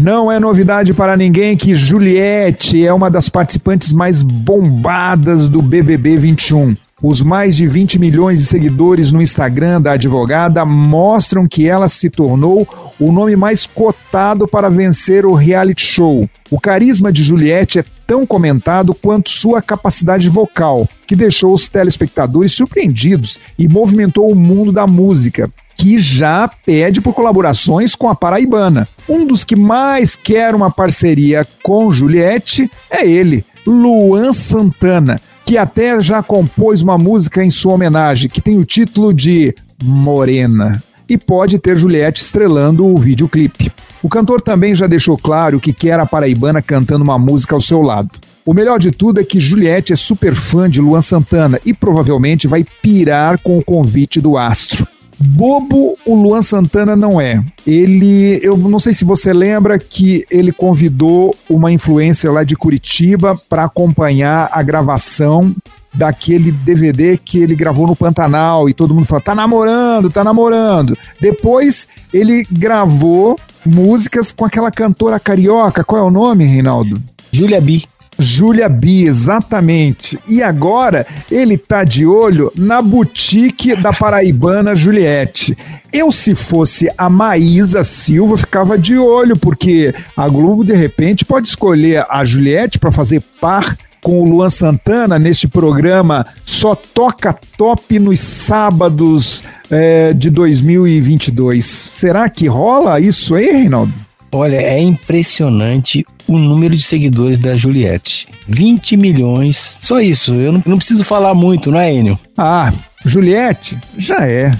Não é novidade para ninguém que Juliette é uma das participantes mais bombadas do BBB 21. Os mais de 20 milhões de seguidores no Instagram da advogada mostram que ela se tornou o nome mais cotado para vencer o reality show. O carisma de Juliette é tão comentado quanto sua capacidade vocal, que deixou os telespectadores surpreendidos e movimentou o mundo da música, que já pede por colaborações com a Paraibana. Um dos que mais quer uma parceria com Juliette é ele, Luan Santana, que até já compôs uma música em sua homenagem, que tem o título de Morena, e pode ter Juliette estrelando o videoclipe. O cantor também já deixou claro que quer a paraibana cantando uma música ao seu lado. O melhor de tudo é que Juliette é super fã de Luan Santana e provavelmente vai pirar com o convite do astro. Bobo o Luan Santana não é. Ele, eu não sei se você lembra que ele convidou uma influencer lá de Curitiba para acompanhar a gravação daquele DVD que ele gravou no Pantanal e todo mundo falou: tá namorando, tá namorando. Depois ele gravou músicas com aquela cantora carioca. Qual é o nome, Reinaldo? Julia B. Júlia B, exatamente. E agora ele tá de olho na boutique da paraibana Juliette. Eu, se fosse a Maísa Silva, ficava de olho, porque a Globo, de repente, pode escolher a Juliette para fazer par com o Luan Santana neste programa Só Toca Top nos sábados é, de 2022. Será que rola isso aí, Reinaldo? Olha, é impressionante o número de seguidores da Juliette. 20 milhões. Só isso. Eu não, não preciso falar muito, não é, Enio? Ah, Juliette já é.